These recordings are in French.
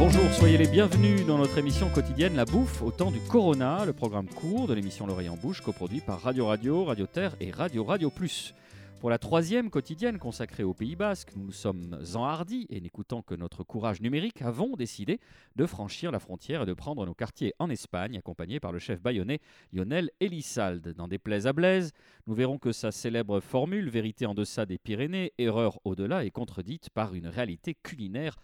Bonjour, soyez les bienvenus dans notre émission quotidienne La Bouffe au temps du Corona, le programme court de l'émission L'Oreille en Bouche, coproduit par Radio Radio, Radio Terre et Radio Radio Plus. Pour la troisième quotidienne consacrée au Pays Basque, nous nous sommes enhardis et n'écoutant que notre courage numérique, avons décidé de franchir la frontière et de prendre nos quartiers en Espagne, accompagnés par le chef bayonnais Lionel Elissalde. Dans des plaies à Blaise, nous verrons que sa célèbre formule vérité en deçà des Pyrénées, erreur au-delà est contredite par une réalité culinaire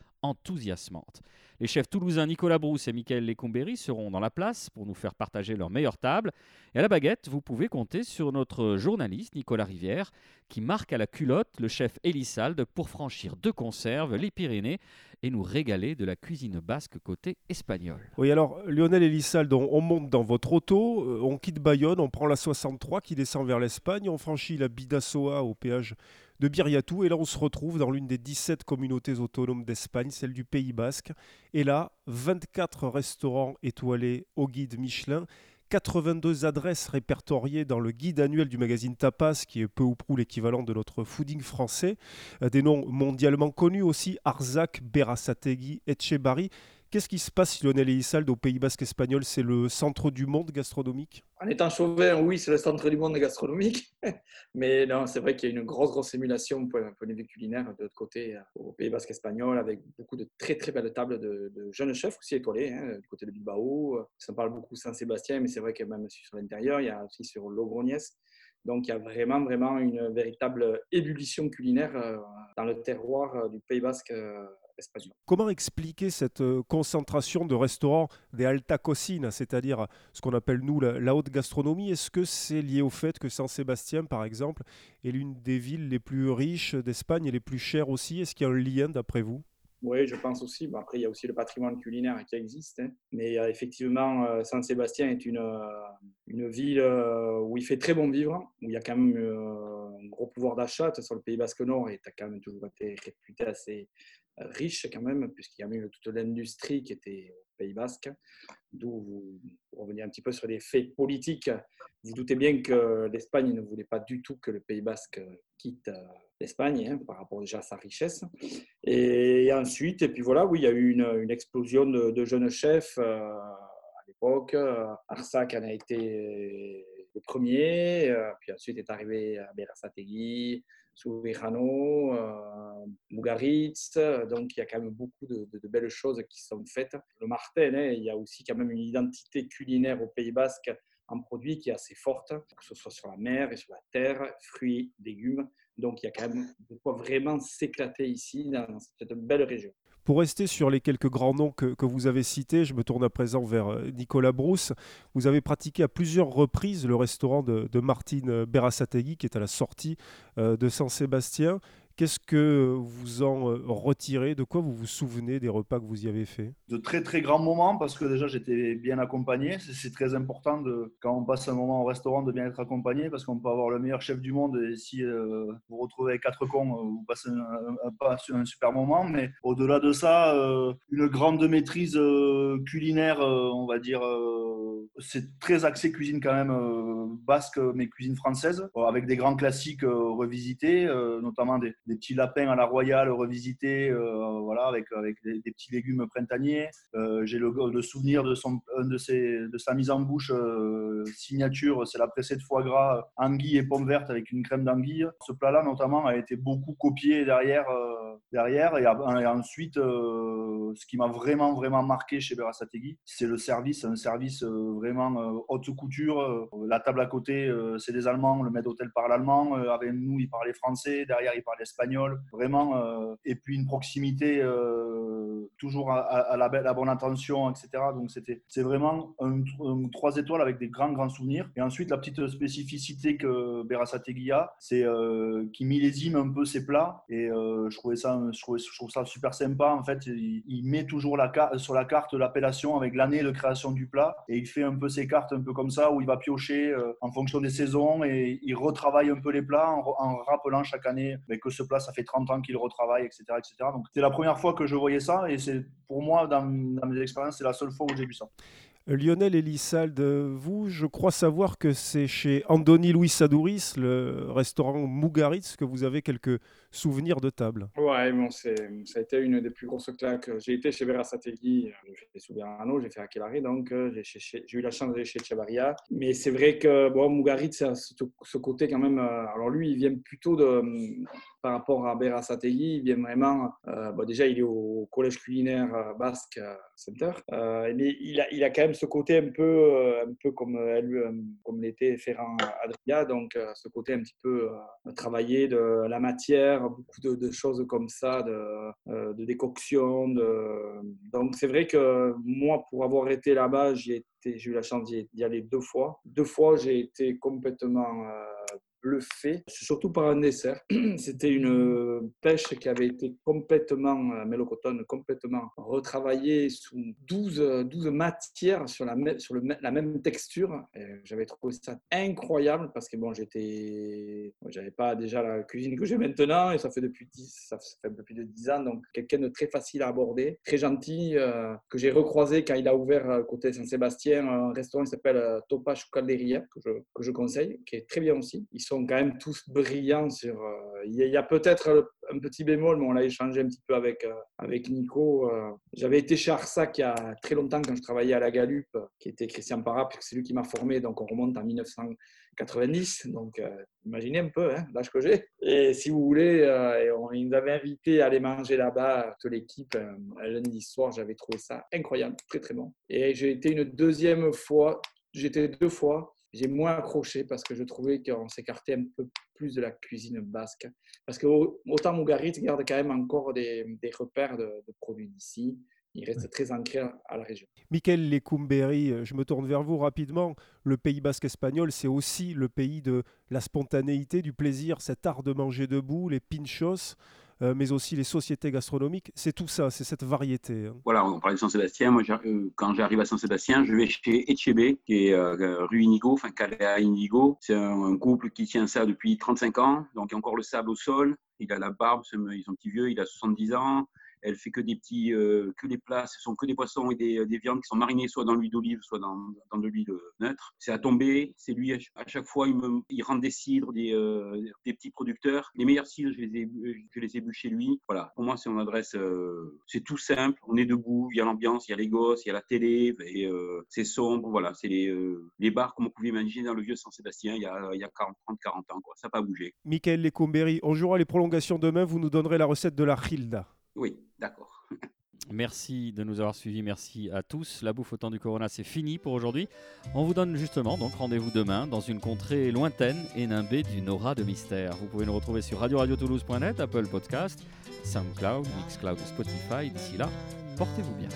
Les chefs toulousains Nicolas Brousse et Michael Lecombéry seront dans la place pour nous faire partager leur meilleure table. Et à la baguette, vous pouvez compter sur notre journaliste Nicolas Rivière qui marque à la culotte le chef Elissalde pour franchir de conserve les Pyrénées et nous régaler de la cuisine basque côté espagnol. Oui, alors Lionel Elissalde, on, on monte dans votre auto, euh, on quitte Bayonne, on prend la 63 qui descend vers l'Espagne, on franchit la Bidassoa au péage de Biriatou. Et là, on se retrouve dans l'une des 17 communautés autonomes d'Espagne, celle du Pays Basque. Et là, 24 restaurants étoilés au guide Michelin. 82 adresses répertoriées dans le guide annuel du magazine Tapas, qui est peu ou prou l'équivalent de notre fooding français. Euh, des noms mondialement connus aussi, Arzac, Berasategui, Etchebarri. Qu'est-ce qui se passe, Lionel Elissalde, au Pays Basque espagnol? C'est le centre du monde gastronomique? En étant chauvin, oui, c'est le centre du monde gastronomique. Mais non, c'est vrai qu'il y a une grosse, grosse émulation pour point de vue culinaire de l'autre côté, euh, au Pays Basque espagnol, avec beaucoup de très, très belles tables de, jeunes chefs aussi étoilés, hein, du côté de Bilbao. Ça parle beaucoup Saint-Sébastien, mais c'est vrai que même sur l'intérieur, il y a aussi sur Logroñez. Donc il y a vraiment, vraiment une véritable ébullition culinaire euh, dans le terroir euh, du Pays Basque Comment expliquer cette euh, concentration de restaurants des alta cocina, c'est-à-dire ce qu'on appelle nous la, la haute gastronomie? Est-ce que c'est lié au fait que San Sébastien, par exemple, est l'une des villes les plus riches d'Espagne et les plus chères aussi? Est-ce qu'il y a un lien d'après vous? Oui, je pense aussi. Bon, après, il y a aussi le patrimoine culinaire qui existe. hein. Mais euh, effectivement, euh, San Sébastien est une, euh, une ville euh, où il fait très bon vivre, où il y a quand même un gros pouvoir d'achat. Sur le Pays Basque Nord, et tu as quand même toujours été réputé assez riche quand même, puisqu'il y a même toute l'industrie qui était Pays Basque. D'où, vous- revenir un petit peu sur les faits politiques, vous doutez bien que l'Espagne ne voulait pas du tout que le Pays Basque quitte euh, l'Espagne, hein, par rapport déjà à sa richesse. Et ensuite, et puis voilà, oui, il y a eu une, explosion de, jeunes chefs euh, à l'époque. Arsac en a été le premier, euh, puis ensuite est arrivé Berasategui, Souvejano, euh, Mugaritz. Donc il y a quand même beaucoup de, belles choses qui sont faites. Le Martin, hein, il y a aussi quand même une identité culinaire au Pays Basque en produit qui est assez forte, que ce soit sur la mer et sur la terre, fruits, légumes. Donc il y a quand même de quoi vraiment s'éclater ici dans cette belle région. Pour rester sur les quelques grands noms que, vous avez cités, je me tourne à présent vers euh, Nicolas Brousse. Vous avez pratiqué à plusieurs reprises le restaurant de, de Martine Berasategui, qui est à la sortie euh, de Saint-Sébastien. Qu'est-ce que vous en euh, retirez? De quoi vous vous souvenez des repas que vous y avez faits? De très très grands moments parce que déjà j'étais bien accompagné. C'est- très important de, quand on passe un moment au restaurant de bien être accompagné parce qu'on peut avoir le meilleur chef du monde et si euh, vous retrouvez avec quatre cons, euh, vous passez un, super moment. Mais au-delà de ça, une grande maîtrise culinaire, on va dire. Euh, c'est très axé cuisine quand même euh, basque, mais cuisine française, euh, avec des grands classiques revisités, notamment des, petits lapins à la royale revisités, voilà, avec, avec des, petits légumes printaniers. J'ai le, souvenir de, son, de, ses, de sa mise en bouche signature, c'est la pressée de foie gras, anguille et pommes vertes avec une crème d'anguille. Ce plat-là, notamment, a été beaucoup copié derrière. derrière. Et, a- et ensuite, ce qui m'a vraiment, vraiment marqué chez Berasategui, c'est le service, un service vraiment euh, haute couture. Euh, La table à côté, euh, c'est des Allemands, le maître d'hôtel parle allemand, avec nous, il parlait français, derrière, il parlait espagnol. Vraiment, et puis une proximité toujours à, la, bonne attention, etc. Donc, c'était, c'est vraiment trois étoiles avec des grands, grands souvenirs. Et ensuite, la petite spécificité que Berasategui a, c'est euh, qu'il millésime un peu ses plats. Et je, trouvais ça, je, trouvais- ça super sympa. En fait, il, met toujours sur la carte l'appellation avec l'année de création du plat. Et il fait un peu ses cartes un peu comme ça, où il va piocher euh, en fonction des saisons et il retravaille un peu les plats en, rappelant chaque année mais que ce plat, ça fait 30 ans qu'il le retravaille, etc. etc. Donc, c'est la première fois que je voyais ça et c'est pour moi, dans, dans mes expériences, c'est la seule fois où j'ai vu ça. Lionel Elissalde, vous, je crois savoir que c'est chez Andoni Louis Sadouris, le restaurant Mougaritz, que vous avez quelques souvenirs de table. Ouais, bon, ça a été une des plus grosses claques. J'ai été chez Verasategui, j'ai fait Soubirano, j'ai fait Aquilari, donc euh, j'ai eu la chance d'aller chez Chabaria. Mais c'est vrai que bon, Mougaritz, ce côté quand même. Euh, alors lui, il vient plutôt de par rapport à Berasategui, il vient vraiment. Euh, déjà, il est au collège culinaire euh, basque euh, Center, mais il a, il a quand même ce côté un peu, un peu comme, comme l'était Ferrand Adria, donc ce côté un petit peu travailler de la matière, beaucoup de, choses comme ça, de, décoction. Donc, c'est vrai que moi, pour avoir été là-bas, j'ai eu la chance d'y aller deux fois. Deux fois, j'ai été complètement bluffé, surtout par un dessert. C'était une euh, pêche qui avait été complètement, euh, mélocotone, complètement retravaillée sous 12, 12 matières sur, la, sur le, la même texture. J'avais trouvé ça incroyable parce que bon, j'étais, j'avais pas déjà la cuisine que j'ai maintenant et ça fait depuis 10, ça fait plus de 10 ans, donc quelqu'un de très facile à aborder, très gentil, euh, que j'ai recroisé quand il a ouvert côté Saint-Sébastien un restaurant qui s'appelle Topage Calderia, que je, que je conseille, qui est très bien aussi. Ils sont quand même tous brillants. Sur, euh, il y a, peut-être un petit bémol, mais on l'a échangé un petit peu avec, euh, avec Nico. Euh. J'avais été chez Arsac il y a très longtemps quand je travaillais à la Galup, qui était Christian Parra, puisque c'est lui qui m'a formé, donc on remonte en 1990. Donc imaginez un peu hein, l'âge que j'ai. Et si vous voulez, on, nous avait invité à aller manger là-bas, toute l'équipe, lundi soir. J'avais trouvé ça incroyable, très très bon. Et j'ai été une deuxième fois, j'étais deux fois j'ai moins accroché parce que je trouvais qu'on s'écartait un peu plus de la cuisine basque. Parce que autant Mougarit garde quand même encore des, des repères de, produits d'ici. Il reste très ancré à la région. Michael Lecumberi, je me tourne vers vous rapidement. Le Pays basque espagnol, c'est aussi le pays de la spontanéité, du plaisir, cet art de manger debout, les pinchos. Euh, mais aussi les sociétés gastronomiques. C'est tout ça, c'est cette variété. Hein. Voilà, on parlait de Saint-Sébastien. Moi, euh, quand j'arrive à Saint-Sébastien, je vais chez Etchebe, qui est euh, rue Inigo, enfin Calais Inigo. C'est un, couple qui tient ça depuis 35 ans. Donc, il y a encore le sable au sol. Il a la barbe, ils sont petits vieux, il a 70 ans. Elle fait que des petits, euh, que les plats, ce sont que des poissons et des, des viandes qui sont marinés soit dans l'huile d'olive, soit dans, dans de l'huile neutre. C'est à tomber. C'est lui à chaque fois, il, me, il rend des cidres, des, euh, des, petits producteurs. Les meilleurs cidres, je les ai, je les bu chez lui. Voilà. Pour moi, c'est une adresse. Euh, c'est tout simple. On est debout. Il y a l'ambiance, il y a les gosses, il y a la télé. Et c'est sombre. Voilà. C'est les, les bars comme on pouvait imaginer dans le vieux Saint-Sébastien il y a, il y a 40, 30, 40 ans. Quoi. Ça n'a pas bougé. Michael Lecomberi, on jouera les prolongations demain. Vous nous donnerez la recette de la Hilda. Oui, d'accord. Merci de nous avoir suivis, merci à tous. La bouffe au temps du Corona, c'est fini pour aujourd'hui. On vous donne justement donc rendez-vous demain dans une contrée lointaine et nimbée d'une aura de mystère. Vous pouvez nous retrouver sur radio-radio-toulouse.net, Apple Podcast, SoundCloud, Mixcloud, Spotify. D'ici là, portez-vous bien.